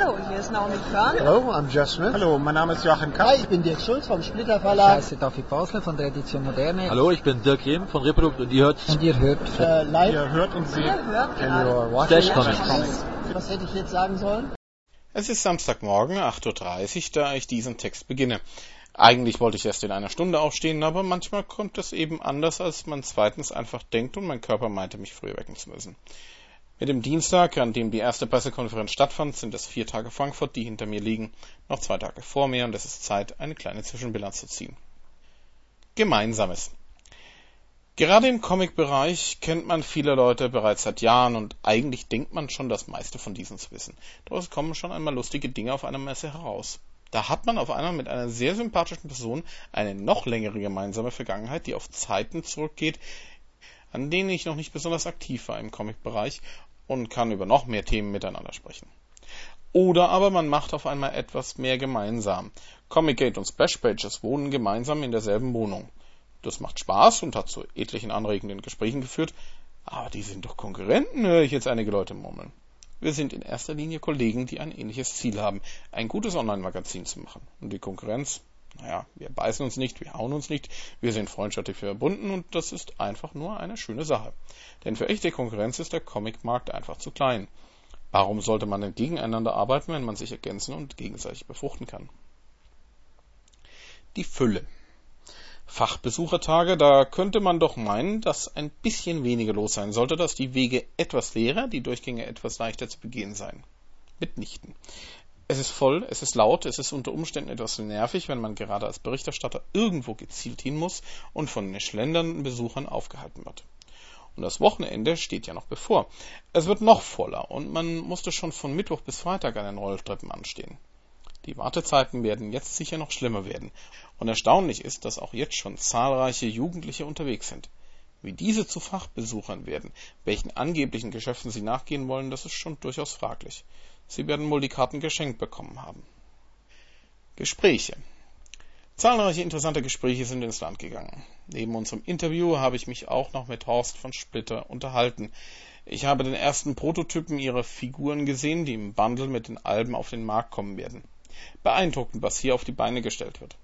Hallo, hier ist Naomi Körn. Hello, I'm Jeff Smith. Hallo, mein Name ist Joachim Kapp. Hi, ich bin Dirk Schulz vom Splitter Ich Verlag. heiße David Basler von der Edition Moderne. Hallo, ich bin Dirk Rehm von Reprodukt und ihr hört Und ihr hört Äh, live. Ihr hört und seht. Ihr hört And gerade. Comics. Was hätte ich jetzt sagen sollen? Es ist Samstagmorgen, 8.30 Uhr, da ich diesen Text beginne. Eigentlich wollte ich erst in einer Stunde aufstehen, aber manchmal kommt es eben anders, als man zweitens einfach denkt und mein Körper meinte, mich früher wecken zu müssen. Mit dem Dienstag, an dem die erste Pressekonferenz stattfand, sind es vier Tage Frankfurt, die hinter mir liegen, noch zwei Tage vor mir und es ist Zeit, eine kleine Zwischenbilanz zu ziehen. Gemeinsames. Gerade im Comic-Bereich kennt man viele Leute bereits seit Jahren und eigentlich denkt man schon das meiste von diesen zu wissen. Doch es kommen schon einmal lustige Dinge auf einer Messe heraus. Da hat man auf einmal mit einer sehr sympathischen Person eine noch längere gemeinsame Vergangenheit, die auf Zeiten zurückgeht, an denen ich noch nicht besonders aktiv war im Comic-Bereich und kann über noch mehr Themen miteinander sprechen. Oder aber man macht auf einmal etwas mehr gemeinsam. Comic-Gate und Splash Pages wohnen gemeinsam in derselben Wohnung. Das macht Spaß und hat zu etlichen anregenden Gesprächen geführt, aber die sind doch Konkurrenten, höre ich jetzt einige Leute murmeln. Wir sind in erster Linie Kollegen, die ein ähnliches Ziel haben, ein gutes Online-Magazin zu machen. Und die Konkurrenz, naja, wir beißen uns nicht, wir hauen uns nicht, wir sind freundschaftlich verbunden und das ist einfach nur eine schöne Sache. Denn für echte Konkurrenz ist der Comicmarkt einfach zu klein. Warum sollte man denn gegeneinander arbeiten, wenn man sich ergänzen und gegenseitig befruchten kann? Die Fülle. Fachbesuchertage, da könnte man doch meinen, dass ein bisschen weniger los sein sollte, dass die Wege etwas leerer, die Durchgänge etwas leichter zu begehen seien. Mitnichten. Es ist voll, es ist laut, es ist unter Umständen etwas nervig, wenn man gerade als Berichterstatter irgendwo gezielt hin muss und von schlendernden Besuchern aufgehalten wird. Und das Wochenende steht ja noch bevor. Es wird noch voller und man musste schon von Mittwoch bis Freitag an den Rolltreppen anstehen. Die Wartezeiten werden jetzt sicher noch schlimmer werden. Und erstaunlich ist, dass auch jetzt schon zahlreiche Jugendliche unterwegs sind. Wie diese zu Fachbesuchern werden, welchen angeblichen Geschäften sie nachgehen wollen, das ist schon durchaus fraglich. Sie werden wohl die Karten geschenkt bekommen haben. Gespräche. Zahlreiche interessante Gespräche sind ins Land gegangen. Neben unserem Interview habe ich mich auch noch mit Horst von Splitter unterhalten. Ich habe den ersten Prototypen ihrer Figuren gesehen, die im Bundle mit den Alben auf den Markt kommen werden. Beeindruckend, was hier auf die Beine gestellt wird.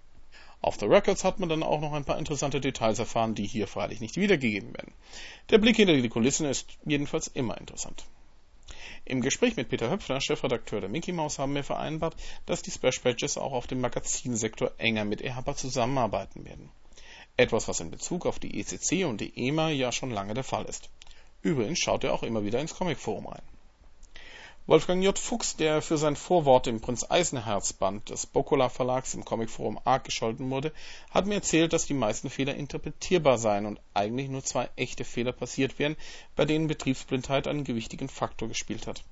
Auf The Records hat man dann auch noch ein paar interessante Details erfahren, die hier freilich nicht wiedergegeben werden. Der Blick hinter die Kulissen ist jedenfalls immer interessant. Im Gespräch mit Peter Höpfner, Chefredakteur der Mickey Mouse, haben wir vereinbart, dass die Splash Pages auch auf dem Magazinsektor enger mit EHPA zusammenarbeiten werden. Etwas, was in Bezug auf die ECC und die EMA ja schon lange der Fall ist. Übrigens schaut er auch immer wieder ins Comicforum rein. Wolfgang J. Fuchs, der für sein Vorwort im Prinz Eisenherz Band des Bokola Verlags im Comicforum arg gescholten wurde, hat mir erzählt, dass die meisten Fehler interpretierbar seien und eigentlich nur zwei echte Fehler passiert wären, bei denen Betriebsblindheit einen gewichtigen Faktor gespielt hat.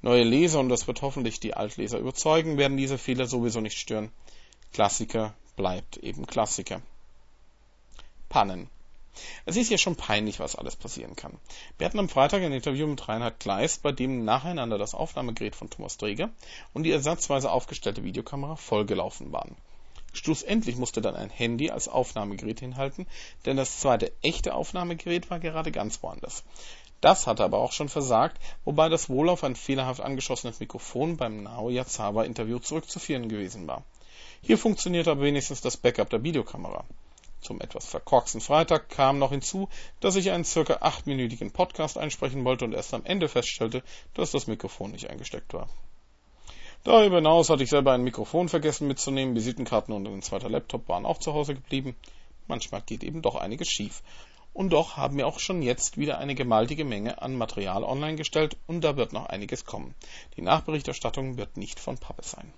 Neue Leser, und das wird hoffentlich die Altleser überzeugen, werden diese Fehler sowieso nicht stören. Klassiker bleibt eben Klassiker. Pannen. Es ist ja schon peinlich, was alles passieren kann. Wir hatten am Freitag ein Interview mit Reinhard Kleist, bei dem nacheinander das Aufnahmegerät von Thomas Dreger und die ersatzweise aufgestellte Videokamera vollgelaufen waren. Schlussendlich musste dann ein Handy als Aufnahmegerät hinhalten, denn das zweite echte Aufnahmegerät war gerade ganz woanders. Das hatte aber auch schon versagt, wobei das wohl auf ein fehlerhaft angeschossenes Mikrofon beim Naoya Zawa Interview zurückzuführen gewesen war. Hier funktionierte aber wenigstens das Backup der Videokamera. Zum etwas verkorksten Freitag kam noch hinzu, dass ich einen circa achtminütigen Podcast einsprechen wollte und erst am Ende feststellte, dass das Mikrofon nicht eingesteckt war. Darüber hinaus hatte ich selber ein Mikrofon vergessen mitzunehmen, Visitenkarten und ein zweiter Laptop waren auch zu Hause geblieben. Manchmal geht eben doch einiges schief. Und doch haben wir auch schon jetzt wieder eine gewaltige Menge an Material online gestellt und da wird noch einiges kommen. Die Nachberichterstattung wird nicht von Pappe sein.